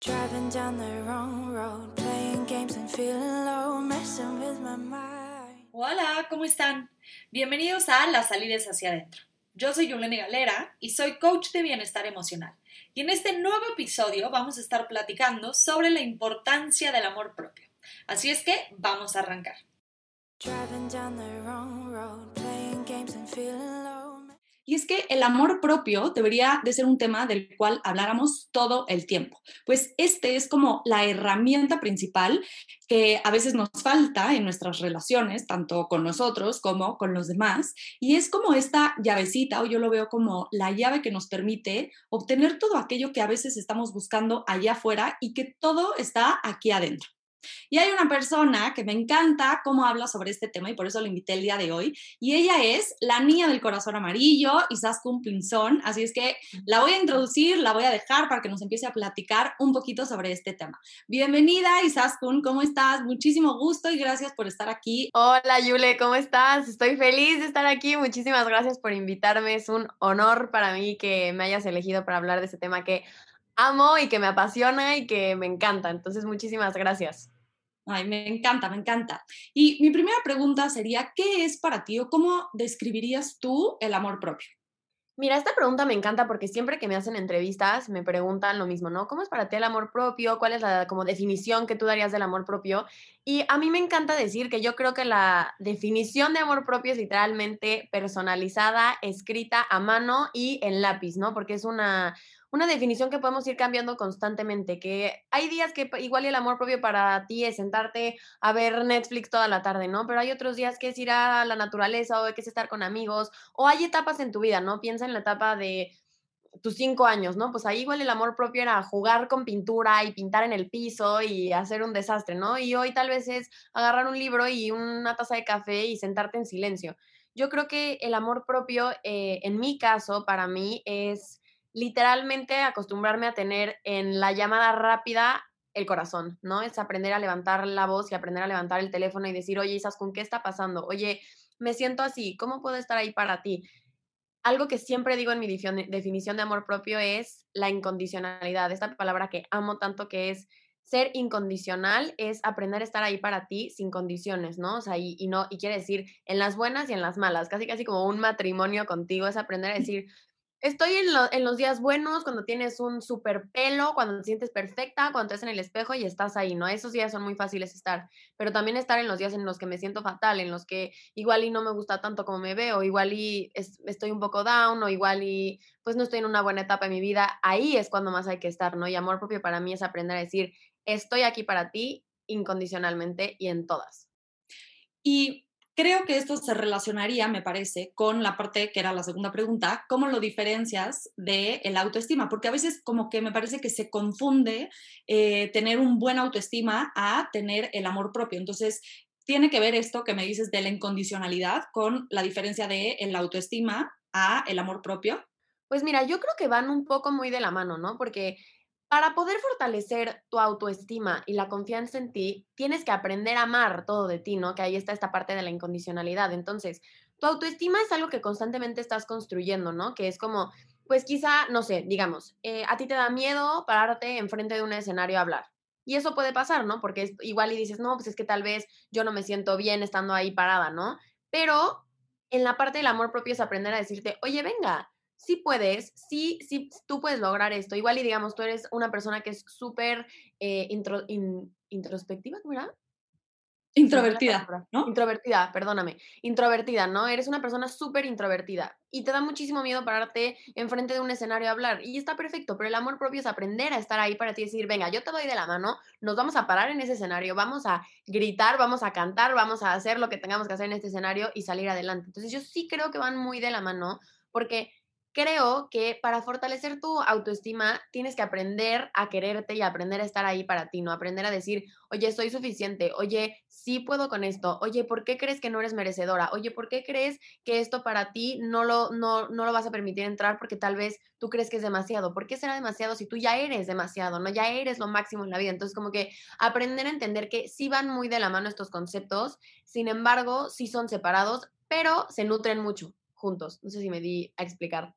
Driving down the wrong road, playing games and feeling low, messing with my mind. Hola, ¿cómo están? Bienvenidos a Las Salidas hacia adentro. Yo soy Yulene Galera y soy coach de bienestar emocional. Y en este nuevo episodio vamos a estar platicando sobre la importancia del amor propio. Así es que vamos a arrancar. Driving down the wrong road, playing games and feeling. Y es que el amor propio debería de ser un tema del cual habláramos todo el tiempo, pues este es como la herramienta principal que a veces nos falta en nuestras relaciones, tanto con nosotros como con los demás, y es como esta llavecita, o yo lo veo como la llave que nos permite obtener todo aquello que a veces estamos buscando allá afuera y que todo está aquí adentro. Y hay una persona que me encanta cómo habla sobre este tema y por eso la invité el día de hoy. Y ella es la niña del corazón amarillo, Isaskun Pinzón. Así es que la voy a introducir, la voy a dejar para que nos empiece a platicar un poquito sobre este tema. Bienvenida, Isaskun, ¿cómo estás? Muchísimo gusto y gracias por estar aquí. Hola Yule, ¿cómo estás? Estoy feliz de estar aquí. Muchísimas gracias por invitarme. Es un honor para mí que me hayas elegido para hablar de este tema que amo y que me apasiona y que me encanta. Entonces, muchísimas gracias. Ay, me encanta, me encanta. Y mi primera pregunta sería, ¿qué es para ti o cómo describirías tú el amor propio? Mira, esta pregunta me encanta porque siempre que me hacen entrevistas me preguntan lo mismo, ¿no? ¿Cómo es para ti el amor propio? ¿Cuál es la como definición que tú darías del amor propio? Y a mí me encanta decir que yo creo que la definición de amor propio es literalmente personalizada, escrita a mano y en lápiz, ¿no? Porque es una, una definición que podemos ir cambiando constantemente, que hay días que igual el amor propio para ti es sentarte a ver Netflix toda la tarde, ¿no? Pero hay otros días que es ir a la naturaleza o que es estar con amigos, o hay etapas en tu vida, ¿no? Piensa en la etapa de tus cinco años, ¿no? Pues ahí igual el amor propio era jugar con pintura y pintar en el piso y hacer un desastre, ¿no? Y hoy tal vez es agarrar un libro y una taza de café y sentarte en silencio. Yo creo que el amor propio, eh, en mi caso, para mí, es literalmente acostumbrarme a tener en la llamada rápida el corazón, ¿no? Es aprender a levantar la voz y aprender a levantar el teléfono y decir, oye, Isas, ¿con qué está pasando? Oye, me siento así, ¿cómo puedo estar ahí para ti? Algo que siempre digo en mi definición de amor propio es la incondicionalidad, esta palabra que amo tanto que es ser incondicional es aprender a estar ahí para ti sin condiciones, ¿no? O sea, y, y, no, y quiere decir en las buenas y en las malas, casi casi como un matrimonio contigo, es aprender a decir, Estoy en, los días buenos, cuando tienes un super pelo, cuando te sientes perfecta, cuando estás en el espejo y estás ahí, ¿no? Esos días son muy fáciles estar, pero también estar en los días en los que me siento fatal, en los que igual y no me gusta tanto como me veo, igual y estoy un poco down o igual y pues no estoy en una buena etapa de mi vida, ahí es cuando más hay que estar, ¿no? Y amor propio para mí es aprender a decir, estoy aquí para ti incondicionalmente y en todas. Y Creo que esto se relacionaría, me parece, con la parte que era la segunda pregunta, ¿cómo lo diferencias de el autoestima? Porque a veces como que me parece que se confunde eh, tener un buen autoestima a tener el amor propio. Entonces, tiene que ver esto que me dices de la incondicionalidad con la diferencia de el autoestima a el amor propio. Pues mira, yo creo que van un poco muy de la mano, ¿no? Porque para poder fortalecer tu autoestima y la confianza en ti, tienes que aprender a amar todo de ti, ¿no? Que ahí está esta parte de la incondicionalidad. Entonces, tu autoestima es algo que constantemente estás construyendo, ¿no? Que es como, pues quizá, no sé, digamos, eh, a ti te da miedo pararte enfrente de un escenario a hablar. Y eso puede pasar, ¿no? Porque es igual y dices, no, pues es que tal vez yo no me siento bien estando ahí parada, ¿no? Pero en la parte del amor propio es aprender a decirte, oye, venga, sí puedes, sí, sí, tú puedes lograr esto. Igual y digamos, tú eres una persona que es súper eh, introspectiva, ¿cómo era? Introvertida, ¿no? Introvertida, perdóname. Introvertida, ¿no? Eres una persona súper introvertida y te da muchísimo miedo pararte enfrente de un escenario a hablar. Y está perfecto, pero el amor propio es aprender a estar ahí para ti decir, venga, yo te doy de la mano, nos vamos a parar en ese escenario, vamos a gritar, vamos a cantar, vamos a hacer lo que tengamos que hacer en este escenario y salir adelante. Entonces yo sí creo que van muy de la mano porque creo que para fortalecer tu autoestima tienes que aprender a quererte y aprender a estar ahí para ti, ¿no? Aprender a decir, oye, soy suficiente, oye, sí puedo con esto, oye, ¿por qué crees que no eres merecedora? Oye, ¿por qué crees que esto para ti no lo, no, no lo vas a permitir entrar porque tal vez tú crees que es demasiado? ¿Por qué será demasiado si tú ya eres demasiado, ¿no? Ya eres lo máximo en la vida. Entonces, como que aprender a entender que sí van muy de la mano estos conceptos, sin embargo, sí son separados, pero se nutren mucho juntos. No sé si me di a explicar.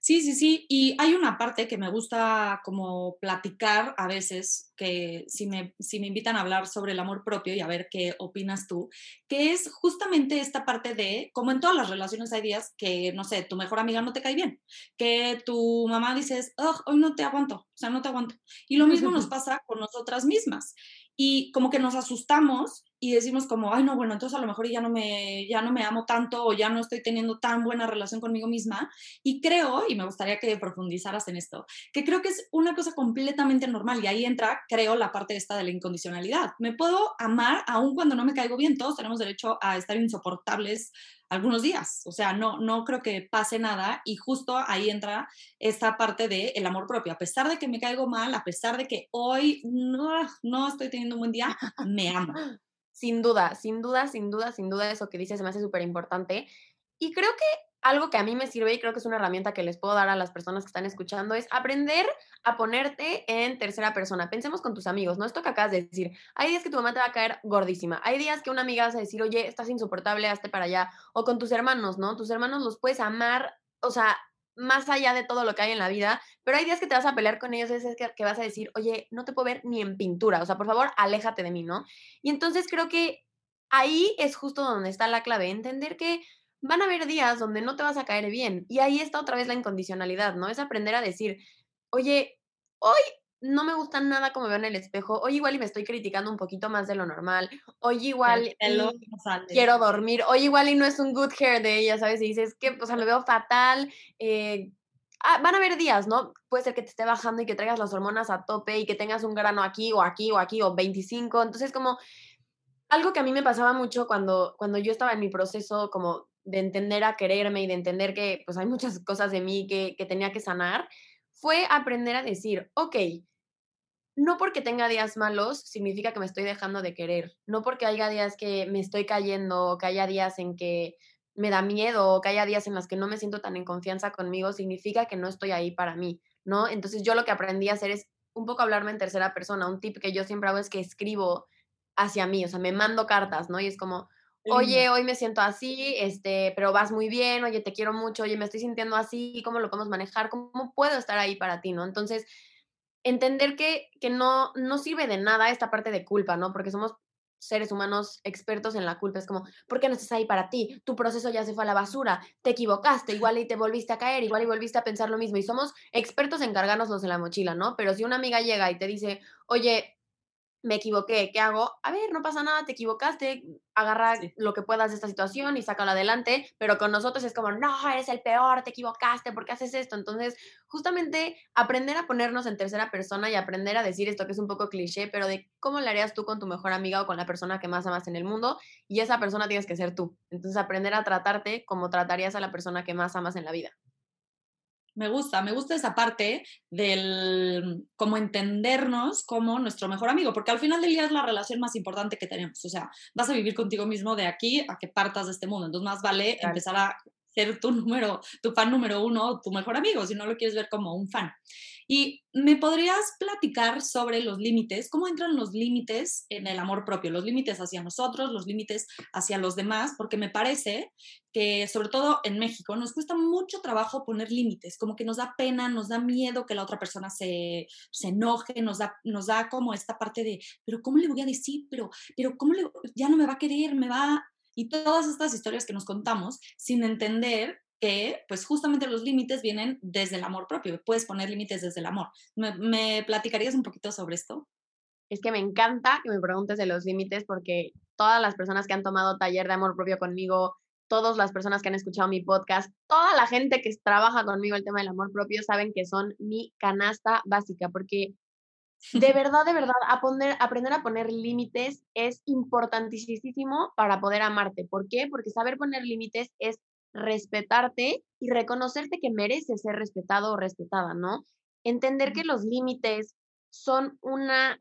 Sí, sí, sí. Y hay una parte que me gusta como platicar a veces, que si me, si me invitan a hablar sobre el amor propio y a ver qué opinas tú, que es justamente esta parte de, como en todas las relaciones hay días que, no sé, tu mejor amiga no te cae bien, que tu mamá dices, hoy no te aguanto, o sea, no te aguanto. Y lo mismo nos pasa con nosotras mismas. Y como que nos asustamos y decimos como, ay, no, bueno, entonces a lo mejor ya no, me, ya no me amo tanto o ya no estoy teniendo tan buena relación conmigo misma. Y creo, y me gustaría que profundizaras en esto, que creo que es una cosa completamente normal y ahí entra, creo, la parte esta de la incondicionalidad. Me puedo amar aun cuando no me caigo bien, todos tenemos derecho a estar insoportables algunos días, o sea, no, no creo que pase nada y justo ahí entra esta parte del el amor propio. A pesar de que me caigo mal, a pesar de que hoy no, no estoy teniendo un buen día, me amo. Sin duda, sin duda, sin duda, sin duda, eso que dices se me hace súper importante. Y creo que algo que a mí me sirve y creo que es una herramienta que les puedo dar a las personas que están escuchando es aprender a ponerte en tercera persona. Pensemos con tus amigos, ¿no? Esto que acabas de decir. Hay días que tu mamá te va a caer gordísima. Hay días que una amiga vas a decir, oye, estás insoportable, hazte para allá. O con tus hermanos, ¿no? Tus hermanos los puedes amar, o sea, más allá de todo lo que hay en la vida, pero hay días que te vas a pelear con ellos, es que, que, vas a decir, oye, no te puedo ver ni en pintura, o sea, por favor, aléjate de mí, ¿no? Y entonces creo que ahí es justo donde está la clave, entender que van a haber días donde no te vas a caer bien, y ahí está otra vez la incondicionalidad, ¿no? Es aprender a decir, oye, hoy no me gusta nada como veo en el espejo, hoy igual y me estoy criticando un poquito más de lo normal, hoy igual quiero dormir, hoy igual y no es un good hair de ella, ¿sabes? Y dices que, o sea, me veo fatal, eh, ah, van a haber días, ¿no? Puede ser que te esté bajando y que traigas las hormonas a tope y que tengas un grano aquí o aquí o aquí o 25, entonces como algo que a mí me pasaba mucho cuando, cuando yo estaba en mi proceso como de entender a quererme y de entender que pues hay muchas cosas de mí que, que tenía que sanar, fue aprender a decir, ok, no porque tenga días malos significa que me estoy dejando de querer, no porque haya días que me estoy cayendo, que haya días en que me da miedo, o que haya días en los que no me siento tan en confianza conmigo, significa que no estoy ahí para mí, ¿no? Entonces yo lo que aprendí a hacer es un poco hablarme en tercera persona. Un tip que yo siempre hago es que escribo hacia mí, o sea, me mando cartas, ¿no? Y es como, oye, hoy me siento así, este, pero vas muy bien, oye, te quiero mucho, oye, me estoy sintiendo así, ¿cómo lo podemos manejar? ¿Cómo puedo estar ahí para ti, no? Entonces, entender que, que no, no sirve de nada esta parte de culpa, ¿no? Porque somos seres humanos expertos en la culpa. Es como, ¿por qué no estás ahí para ti? Tu proceso ya se fue a la basura, te equivocaste, igual y te volviste a caer, igual y volviste a pensar lo mismo. Y somos expertos en cargárnoslos en la mochila, ¿no? Pero si una amiga llega y te dice, oye, me equivoqué, ¿qué hago? A ver, no pasa nada, te equivocaste, agarra lo que puedas de esta situación y sácalo adelante, pero con nosotros es como, no, eres el peor, te equivocaste, ¿por qué haces esto? Entonces, justamente aprender a ponernos en tercera persona y aprender a decir esto que es un poco cliché, pero de cómo le harías tú con tu mejor amiga o con la persona que más amas en el mundo y esa persona tienes que ser tú. Entonces, aprender a tratarte como tratarías a la persona que más amas en la vida me gusta, me gusta esa parte del como entendernos como nuestro mejor amigo, porque al final del día es la relación más importante que tenemos, o sea, vas a vivir contigo mismo de aquí a que partas de este mundo, entonces más vale empezar a ser tu número, tu fan número uno, tu mejor amigo, si no lo quieres ver como un fan. Y me podrías platicar sobre los límites, cómo entran los límites en el amor propio, los límites hacia nosotros, los límites hacia los demás, porque me parece que sobre todo en México nos cuesta mucho trabajo poner límites, como que nos da pena, nos da miedo que la otra persona se, se enoje, nos da, nos da como esta parte de, pero ¿cómo le voy a decir? Pero, pero ¿cómo le, ya no me va a querer, me va... Y todas estas historias que nos contamos sin entender que pues justamente los límites vienen desde el amor propio, puedes poner límites desde el amor. ¿Me, platicarías un poquito sobre esto? Es que me encanta que me preguntes de los límites porque todas las personas que han tomado taller de amor propio conmigo, todas las personas que han escuchado mi podcast, toda la gente que trabaja conmigo el tema del amor propio saben que son mi canasta básica porque de verdad, de verdad, aprender a poner límites es importantísimo para poder amarte. ¿Por qué? Porque saber poner límites es respetarte y reconocerte que mereces ser respetado o respetada, ¿no? Entender que los límites son una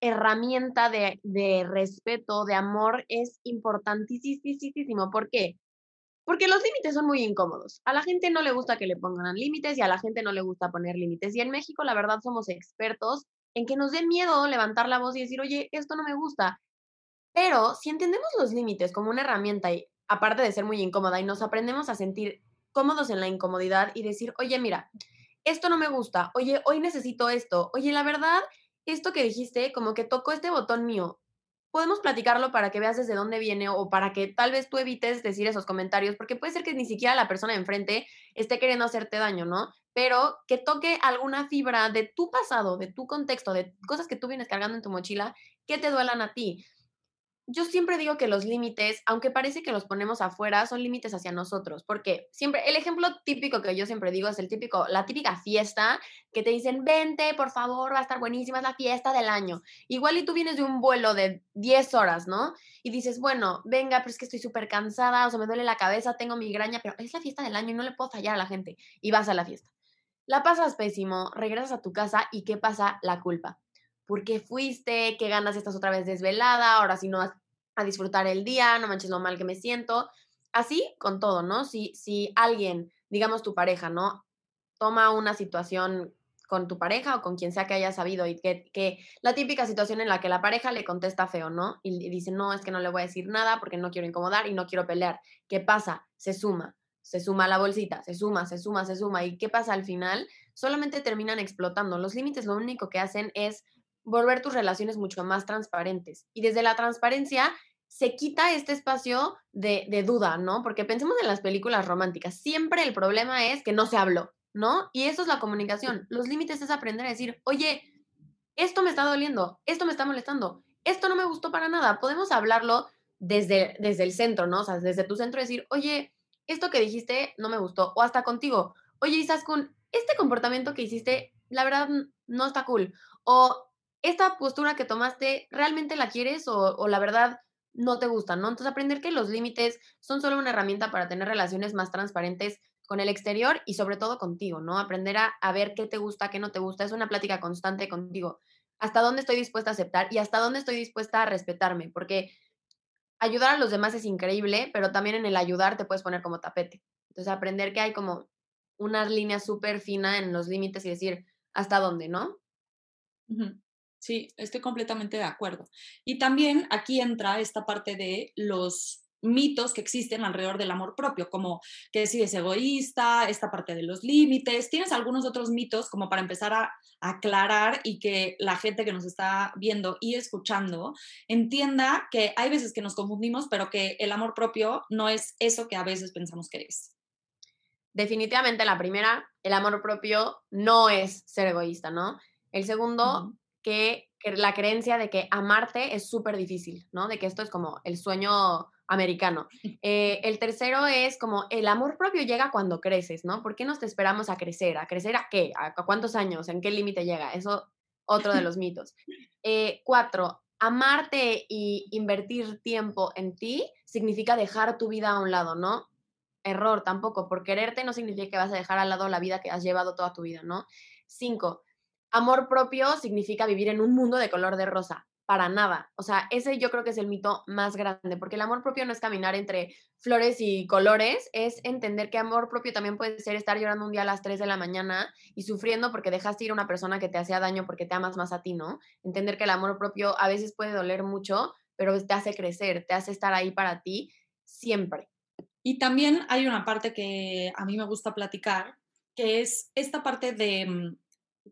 herramienta de, de respeto, de amor, es importantísimo. ¿Por qué? Porque los límites son muy incómodos. A la gente no le gusta que le pongan límites y a la gente no le gusta poner límites. Y en México, la verdad, somos expertos en que nos dé miedo levantar la voz y decir, oye, esto no me gusta. Pero si entendemos los límites como una herramienta y aparte de ser muy incómoda y nos aprendemos a sentir cómodos en la incomodidad y decir, oye, mira, esto no me gusta, oye, hoy necesito esto, oye, la verdad, esto que dijiste, como que tocó este botón mío, podemos platicarlo para que veas desde dónde viene o para que tal vez tú evites decir esos comentarios, porque puede ser que ni siquiera la persona de enfrente esté queriendo hacerte daño, ¿no? Pero que toque alguna fibra de tu pasado, de tu contexto, de cosas que tú vienes cargando en tu mochila, que te duelan a ti yo siempre digo que los límites, aunque parece que los ponemos afuera, son límites hacia nosotros, porque siempre, el ejemplo típico que yo siempre digo es el típico, la típica fiesta que te dicen, vente, por favor, va a estar buenísima, es la fiesta del año. Igual y tú vienes de un vuelo de 10 horas, ¿no? Y dices, bueno, venga, pero es que estoy súper cansada, o sea, me duele la cabeza, tengo migraña, pero es la fiesta del año y no le puedo fallar a la gente. Y vas a la fiesta. La pasas pésimo, regresas a tu casa y ¿qué pasa? La culpa ¿por qué fuiste? ¿Qué ganas estás otra vez desvelada? Ahora sí no vas a disfrutar el día, no manches lo mal que me siento. Así con todo, ¿no? Si, si alguien, digamos tu pareja, ¿no? Toma una situación con tu pareja o con quien sea que haya sabido y que, que, la típica situación en la que la pareja le contesta feo, ¿no? Y, dice, no, es que no le voy a decir nada porque no quiero incomodar y no quiero pelear. ¿Qué pasa? Se suma, se suma la bolsita, se suma, se suma, se suma. ¿Y qué pasa al final? Solamente terminan explotando. Los límites lo único que hacen es volver tus relaciones mucho más transparentes. Y desde la transparencia se quita este espacio de, de, duda, ¿no? Porque pensemos en las películas románticas. Siempre el problema es que no se habló, ¿no? Y eso es la comunicación. Los límites es aprender a decir, oye, esto me está doliendo, esto me está molestando, esto no me gustó para nada. Podemos hablarlo desde, desde el centro, ¿no? O sea, desde tu centro decir, oye, esto que dijiste no me gustó. O hasta contigo, oye, Isaskun, este comportamiento que hiciste, la verdad, no está cool. O esta postura que tomaste, ¿realmente la quieres o, la verdad no te gusta, ¿no? Entonces aprender que los límites son solo una herramienta para tener relaciones más transparentes con el exterior y sobre todo contigo, ¿no? Aprender a, a, ver qué te gusta, qué no te gusta. Es una plática constante contigo. Hasta dónde estoy dispuesta a aceptar y hasta dónde estoy dispuesta a respetarme, porque ayudar a los demás es increíble, pero también en el ayudar te puedes poner como tapete. Entonces aprender que hay como una línea súper fina en los límites y decir hasta dónde, ¿no? Sí, estoy completamente de acuerdo. Y también aquí entra esta parte de los mitos que existen alrededor del amor propio, como que si es egoísta, esta parte de los límites. ¿Tienes algunos otros mitos como para empezar a aclarar y que la gente que nos está viendo y escuchando entienda que hay veces que nos confundimos, pero que el amor propio no es eso que a veces pensamos que es? Definitivamente la primera, el amor propio no es ser egoísta, ¿no? El segundo, que, la creencia de que amarte es súper difícil, ¿no? De que esto es como el sueño americano. Eh, el tercero es como el amor propio llega cuando creces, ¿no? ¿Por qué nos te esperamos a crecer? ¿A crecer a qué? ¿A cuántos años? ¿En qué límite llega? Eso, otro de los mitos. Eh, cuatro, amarte y invertir tiempo en ti significa dejar tu vida a un lado, ¿no? Error tampoco. Por quererte no significa que vas a dejar al lado la vida que has llevado toda tu vida, ¿no? Cinco, amor propio significa vivir en un mundo de color de rosa. Para nada. O sea, ese yo creo que es el mito más grande, porque el amor propio no es caminar entre flores y colores, es entender que amor propio también puede ser estar llorando un día a las 3 de la mañana y sufriendo porque dejaste ir a una persona que te hacía daño porque te amas más a ti, ¿no? Entender que el amor propio a veces puede doler mucho, pero te hace crecer, te hace estar ahí para ti siempre. Y también hay una parte que a mí me gusta platicar, que es esta parte de mm,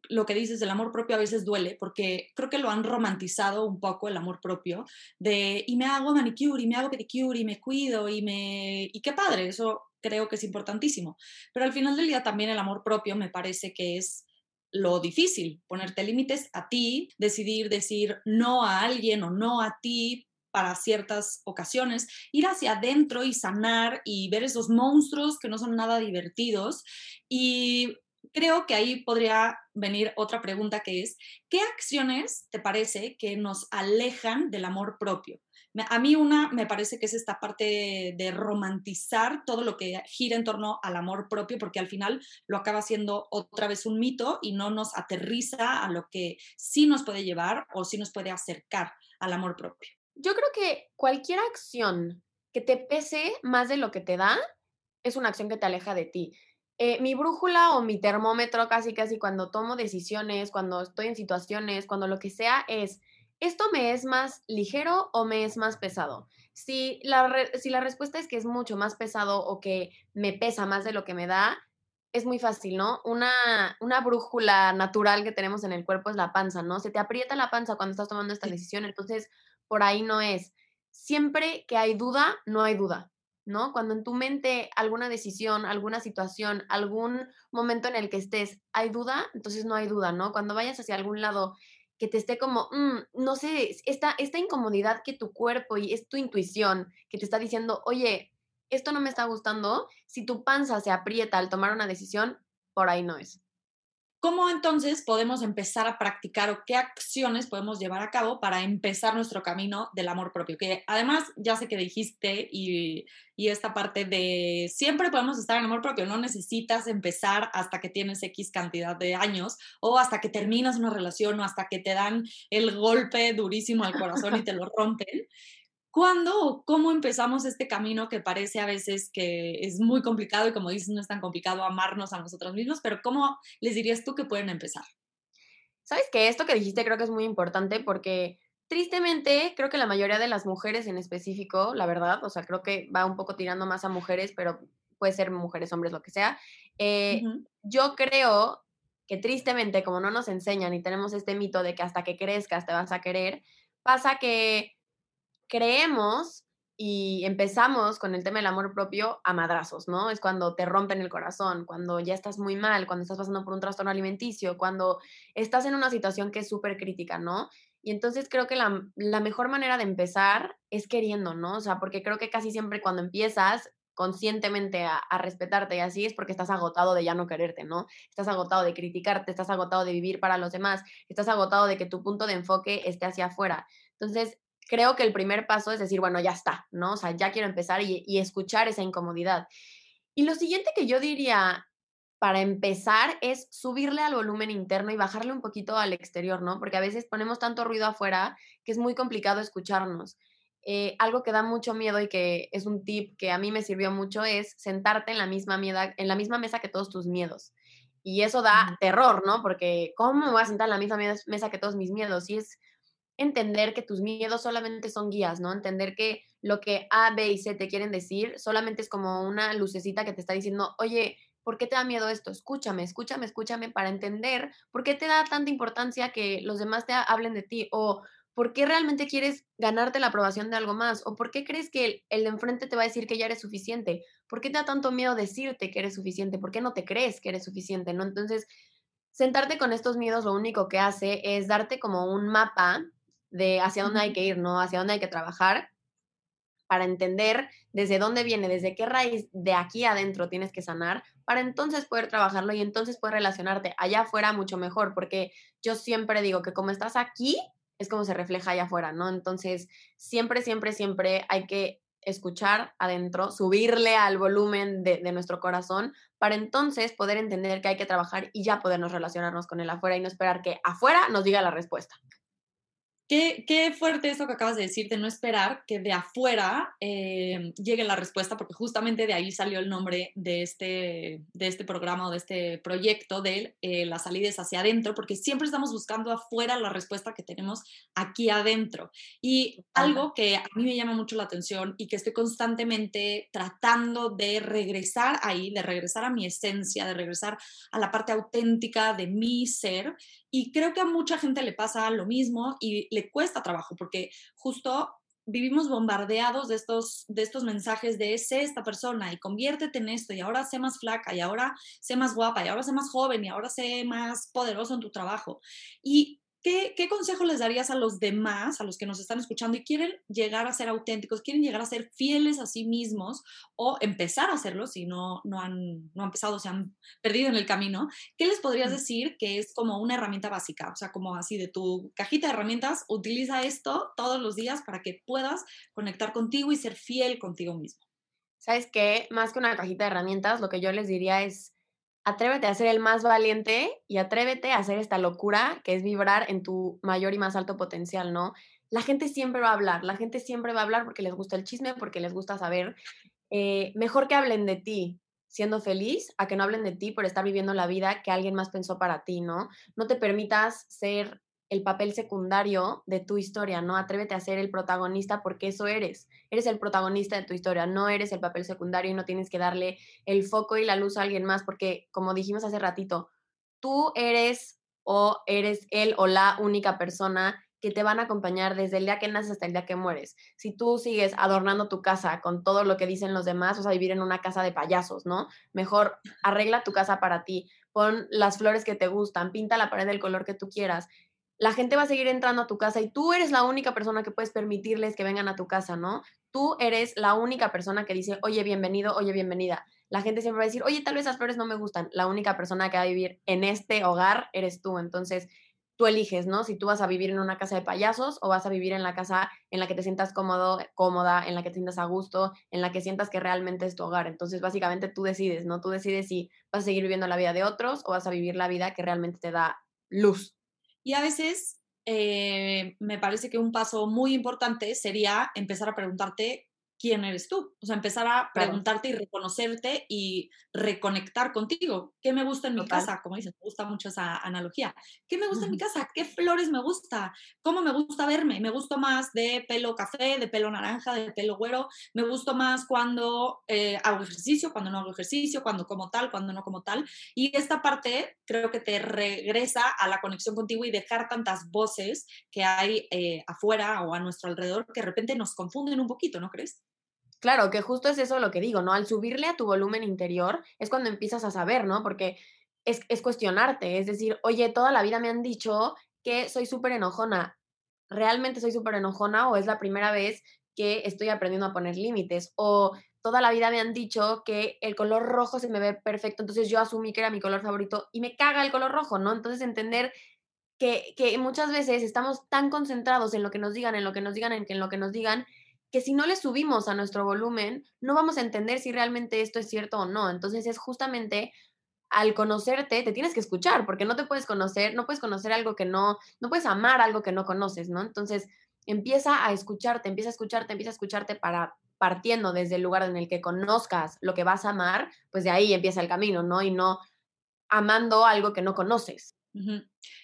lo que dices del amor propio a veces duele, porque creo que lo han romantizado un poco el amor propio, de y me hago manicure, y me hago pedicure, y me cuido, y me... y qué padre, eso creo que es importantísimo. Pero al final del día también el amor propio me parece que es lo difícil, ponerte límites a ti, decidir decir no a alguien o no a ti para ciertas ocasiones, ir hacia adentro y sanar y ver esos monstruos que no son nada divertidos y creo que ahí podría venir otra pregunta que es, ¿qué acciones te parece que nos alejan del amor propio? A mí una me parece que es esta parte de romantizar todo lo que gira en torno al amor propio, porque al final lo acaba siendo otra vez un mito y no nos aterriza a lo que sí nos puede llevar o sí nos puede acercar al amor propio. Yo creo que cualquier acción que te pese más de lo que te da es una acción que te aleja de ti. Eh, mi brújula o mi termómetro casi casi cuando tomo decisiones, cuando estoy en situaciones, cuando lo que sea es, ¿esto me es más ligero o me es más pesado? Si la, si la respuesta es que es mucho más pesado o que me pesa más de lo que me da, es muy fácil, ¿no? Una, una brújula natural que tenemos en el cuerpo es la panza, ¿no? Se te aprieta la panza cuando estás tomando esta decisión, entonces por ahí no es. Siempre que hay duda, no hay duda, ¿no? Cuando en tu mente alguna decisión, alguna situación, algún momento en el que estés, hay duda, entonces no hay duda, ¿no? Cuando vayas hacia algún lado que te esté como, mm, no sé, esta, esta incomodidad que tu cuerpo y es tu intuición que te está diciendo, oye, esto no me está gustando, si tu panza se aprieta al tomar una decisión, por ahí no es. ¿Cómo entonces podemos empezar a practicar o qué acciones podemos llevar a cabo para empezar nuestro camino del amor propio? Que además ya sé que dijiste y, y, esta parte de siempre podemos estar en amor propio, no necesitas empezar hasta que tienes X cantidad de años o hasta que terminas una relación o hasta que te dan el golpe durísimo al corazón y te lo rompen. ¿Cuándo o cómo empezamos este camino que parece a veces que es muy complicado y como dices, no es tan complicado amarnos a nosotros mismos, pero cómo les dirías tú que pueden empezar? Sabes que esto que dijiste creo que es muy importante porque tristemente creo que la mayoría de las mujeres en específico, la verdad, o sea, creo que va un poco tirando más a mujeres, pero puede ser mujeres, hombres, lo que sea. Eh, yo creo que tristemente, como no nos enseñan y tenemos este mito de que hasta que crezcas te vas a querer, pasa que creemos y empezamos con el tema del amor propio a madrazos, ¿no? Es cuando te rompen el corazón, cuando ya estás muy mal, cuando estás pasando por un trastorno alimenticio, cuando estás en una situación que es súper crítica, ¿no? Y entonces creo que la, mejor manera de empezar es queriendo, ¿no? O sea, porque creo que casi siempre cuando empiezas conscientemente a, a, respetarte y así es porque estás agotado de ya no quererte, ¿no? Estás agotado de criticarte, estás agotado de vivir para los demás, estás agotado de que tu punto de enfoque esté hacia afuera. Entonces, creo que el primer paso es decir, bueno, ya está, ¿no? O sea, ya quiero empezar y, escuchar esa incomodidad. Y lo siguiente que yo diría para empezar es subirle al volumen interno y bajarle un poquito al exterior, ¿no? Porque a veces ponemos tanto ruido afuera que es muy complicado escucharnos. Eh, algo que da mucho miedo y que es un tip que a mí me sirvió mucho es sentarte en la misma, en la misma mesa que todos tus miedos. Y eso da terror, ¿no? Porque ¿cómo me voy a sentar en la misma mesa que todos mis miedos? Y es entender que tus miedos solamente son guías, ¿no? Entender que lo que A, B y C te quieren decir solamente es como una lucecita que te está diciendo, oye, ¿por qué te da miedo esto? Escúchame, escúchame, escúchame para entender por qué te da tanta importancia que los demás te hablen de ti o por qué realmente quieres ganarte la aprobación de algo más o por qué crees que el, de enfrente te va a decir que ya eres suficiente. ¿Por qué te da tanto miedo decirte que eres suficiente? ¿Por qué no te crees que eres suficiente? ¿No? Entonces, sentarte con estos miedos lo único que hace es darte como un mapa de hacia dónde hay que ir, ¿no? Hacia dónde hay que trabajar para entender desde dónde viene, desde qué raíz de aquí adentro tienes que sanar, para entonces poder trabajarlo y entonces poder relacionarte allá afuera mucho mejor, porque yo siempre digo que como estás aquí, es como se refleja allá afuera, ¿no? Entonces, siempre, siempre, siempre hay que escuchar adentro, subirle al volumen de, de, nuestro corazón, para entonces poder entender que hay que trabajar y ya podernos relacionarnos con el afuera y no esperar que afuera nos diga la respuesta. Qué, fuerte eso que acabas de decir, de no esperar que de afuera eh, llegue la respuesta, porque justamente de ahí salió el nombre de este, de este programa o de este proyecto de eh, las salidas hacia adentro, porque siempre estamos buscando afuera la respuesta que tenemos aquí adentro. Y algo que a mí me llama mucho la atención y que estoy constantemente tratando de regresar ahí, de regresar a mi esencia, de regresar a la parte auténtica de mi ser, y creo que a mucha gente le pasa lo mismo y le cuesta trabajo porque justo vivimos bombardeados de estos, de estos mensajes de sé esta persona y conviértete en esto y ahora sé más flaca y ahora sé más guapa y ahora sé más joven y ahora sé más poderoso en tu trabajo. Y ¿Qué, consejo les darías a los demás, a los que nos están escuchando y quieren llegar a ser auténticos, quieren llegar a ser fieles a sí mismos o empezar a hacerlo si no, no, han, no han empezado, se han perdido en el camino? ¿Qué les podrías decir que es como una herramienta básica? O sea, como así de tu cajita de herramientas, utiliza esto todos los días para que puedas conectar contigo y ser fiel contigo mismo. ¿Sabes qué? Más que una cajita de herramientas, lo que yo les diría es atrévete a ser el más valiente y atrévete a hacer esta locura que es vibrar en tu mayor y más alto potencial, ¿no? La gente siempre va a hablar, la gente siempre va a hablar porque les gusta el chisme, porque les gusta saber. Eh, mejor que hablen de ti siendo feliz a que no hablen de ti por estar viviendo la vida que alguien más pensó para ti, ¿no? No te permitas ser el papel secundario de tu historia, ¿no? Atrévete a ser el protagonista porque eso eres. Eres el protagonista de tu historia, no eres el papel secundario y no tienes que darle el foco y la luz a alguien más porque, como dijimos hace ratito, tú eres o eres él o la única persona que te van a acompañar desde el día que naces hasta el día que mueres. Si tú sigues adornando tu casa con todo lo que dicen los demás, vas a vivir en una casa de payasos, ¿no? Mejor arregla tu casa para ti, pon las flores que te gustan, pinta la pared del color que tú quieras. La gente va a seguir entrando a tu casa y tú eres la única persona que puedes permitirles que vengan a tu casa, ¿no? Tú eres la única persona que dice, oye, bienvenido, oye, bienvenida. La gente siempre va a decir, oye, tal vez las flores no me gustan. La única persona que va a vivir en este hogar eres tú. Entonces, tú eliges, ¿no? Si tú vas a vivir en una casa de payasos o vas a vivir en la casa en la que te sientas cómodo, cómoda, en la que te sientas a gusto, en la que sientas que realmente es tu hogar. Entonces, básicamente tú decides, ¿no? Tú decides si vas a seguir viviendo la vida de otros o vas a vivir la vida que realmente te da luz. Y a veces eh, me parece que un paso muy importante sería empezar a preguntarte quién eres tú. O sea, empezar a preguntarte y reconocerte y reconectar contigo. ¿Qué me gusta en mi casa? Como dices, me gusta mucho esa analogía. ¿Qué me gusta en mi casa? ¿Qué flores me gusta? ¿Cómo me gusta verme? ¿Me gusto más de pelo café, de pelo naranja, de pelo güero? ¿Me gusto más cuando eh, hago ejercicio, cuando no hago ejercicio, cuando como tal, cuando no como tal? Y esta parte creo que te regresa a la conexión contigo y dejar tantas voces que hay eh, afuera o a nuestro alrededor que de repente nos confunden un poquito, ¿no crees? Claro, que justo es eso lo que digo, ¿no? Al subirle a tu volumen interior es cuando empiezas a saber, ¿no? Porque es, es cuestionarte, es decir, oye, toda la vida me han dicho que soy súper enojona. ¿Realmente soy súper enojona o es la primera vez que estoy aprendiendo a poner límites? O toda la vida me han dicho que el color rojo se me ve perfecto, entonces yo asumí que era mi color favorito y me caga el color rojo, ¿no? Entonces entender que, muchas veces estamos tan concentrados en lo que nos digan, en lo que nos digan, en lo que nos digan, que si no le subimos a nuestro volumen, no vamos a entender si realmente esto es cierto o no. Entonces es justamente al conocerte, te tienes que escuchar, porque no te puedes conocer, no puedes conocer algo que no, no puedes amar algo que no conoces, ¿no? Entonces empieza a escucharte, empieza a escucharte, empieza a escucharte para partiendo desde el lugar en el que conozcas lo que vas a amar, pues de ahí empieza el camino, ¿no? Y no amando algo que no conoces.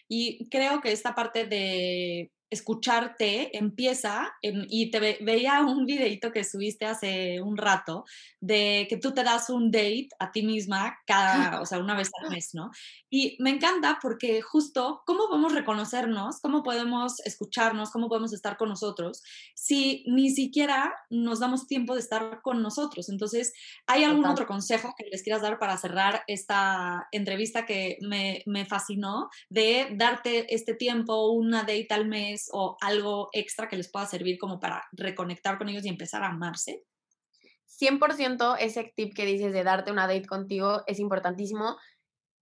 Y creo que esta parte de escucharte empieza, y te veía un videito que subiste hace un rato, de que tú te das un date a ti misma cada, o sea, una vez al mes, ¿no? Y me encanta porque justo, ¿cómo podemos reconocernos? ¿Cómo podemos escucharnos? ¿Cómo podemos estar con nosotros? Si ni siquiera nos damos tiempo de estar con nosotros. Entonces, ¿hay algún otro consejo que les quieras dar para cerrar esta entrevista que me, me fascinó de darte este tiempo, una date al mes? O algo extra que les pueda servir como para reconectar con ellos y empezar a amarse? 100% ese tip que dices de darte una date contigo es importantísimo.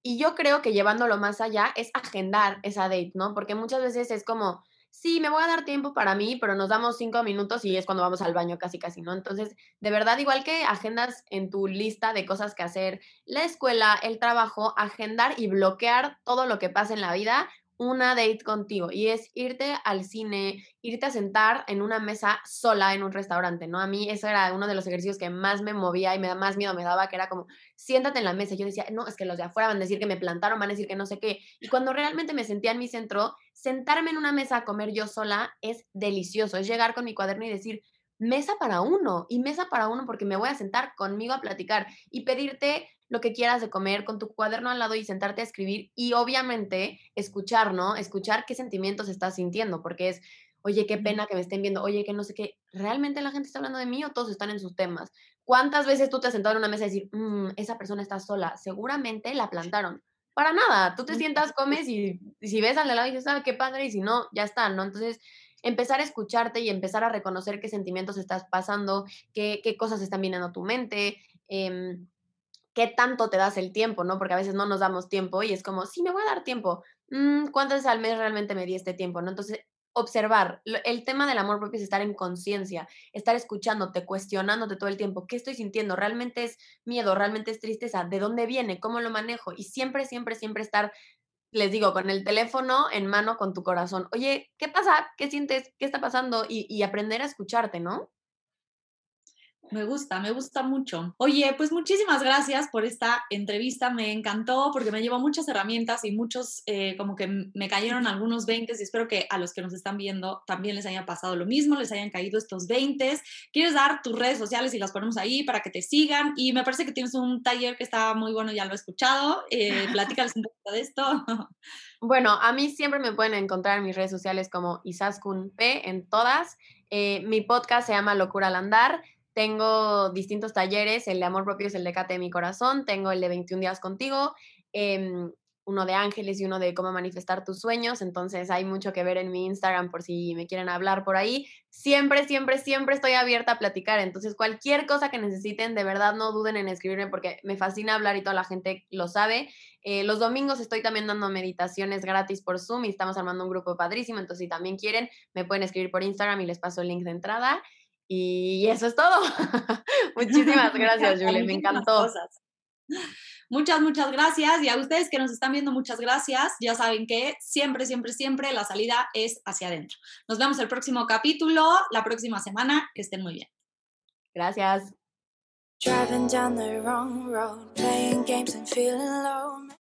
Y yo creo que llevándolo más allá es agendar esa date, ¿no? Porque muchas veces es como, sí, me voy a dar tiempo para mí, pero nos damos cinco minutos y es cuando vamos al baño casi, casi, ¿no? Entonces, de verdad, igual que agendas en tu lista de cosas que hacer, la escuela, el trabajo, agendar y bloquear todo lo que pasa en la vida, una date contigo y es irte al cine, irte a sentar en una mesa sola en un restaurante, ¿no? A mí eso era uno de los ejercicios que más me movía y me da más miedo me daba, que era como, siéntate en la mesa. Yo decía, no, es que los de afuera van a decir que me plantaron, van a decir que no sé qué. Y cuando realmente me sentía en mi centro, sentarme en una mesa a comer yo sola es delicioso, es llegar con mi cuaderno y decir, mesa para uno y mesa para uno porque me voy a sentar conmigo a platicar y pedirte lo que quieras de comer con tu cuaderno al lado y sentarte a escribir y obviamente escuchar, ¿no? Escuchar qué sentimientos estás sintiendo porque es, oye, qué pena que me estén viendo, oye, que no sé qué, ¿realmente la gente está hablando de mí o todos están en sus temas? ¿Cuántas veces tú te has sentado en una mesa y decir, mm, esa persona está sola? Seguramente la plantaron. Para nada, tú te sientas, comes y, si ves al de lado y dices, ah, qué padre, y si no, ya está, ¿no? Entonces, empezar a escucharte y empezar a reconocer qué sentimientos estás pasando, qué, qué cosas están viniendo a tu mente, em, qué tanto te das el tiempo, ¿no? Porque a veces no nos damos tiempo y es como, sí, me voy a dar tiempo. Mm, ¿Cuántas veces al mes realmente me di este tiempo, no? Entonces, observar. El tema del amor propio es estar en conciencia, estar escuchándote, cuestionándote todo el tiempo. ¿Qué estoy sintiendo? ¿Realmente es miedo? ¿Realmente es tristeza? ¿De dónde viene? ¿Cómo lo manejo? Y siempre, siempre, siempre estar les digo, con el teléfono en mano, con tu corazón. Oye, ¿qué pasa? ¿Qué sientes? ¿Qué está pasando? Y, aprender a escucharte, ¿no? Me gusta, me gusta mucho. Oye, pues muchísimas gracias por esta entrevista, me encantó porque me llevó muchas herramientas y muchos, eh, como que me cayeron algunos 20 y espero que a los que nos están viendo también les haya pasado lo mismo, les hayan caído estos 20. ¿Quieres dar tus redes sociales y las ponemos ahí para que te sigan? Y me parece que tienes un taller que está muy bueno, ya lo he escuchado. Eh, platícales un poquito de esto. Bueno, a mí siempre me pueden encontrar en mis redes sociales como Isaskun P en todas. Eh, mi podcast se llama Locura al Andar. Tengo distintos talleres, el de amor propio es el de Cate de mi corazón, tengo el de 21 días contigo, em, uno de ángeles y uno de cómo manifestar tus sueños, entonces hay mucho que ver en mi Instagram por si me quieren hablar por ahí. Siempre, siempre, siempre estoy abierta a platicar, entonces cualquier cosa que necesiten, de verdad no duden en escribirme porque me fascina hablar y toda la gente lo sabe. Eh, los domingos estoy también dando meditaciones gratis por Zoom y estamos armando un grupo padrísimo, entonces si también quieren, me pueden escribir por Instagram y les paso el link de entrada. Y eso es todo. Muchísimas gracias, Julie, me encantó. Muchas, muchas gracias. Y a ustedes que nos están viendo, muchas gracias. Ya saben que siempre, siempre, siempre la salida es hacia adentro. Nos vemos el próximo capítulo, la próxima semana. Que estén muy bien. Gracias.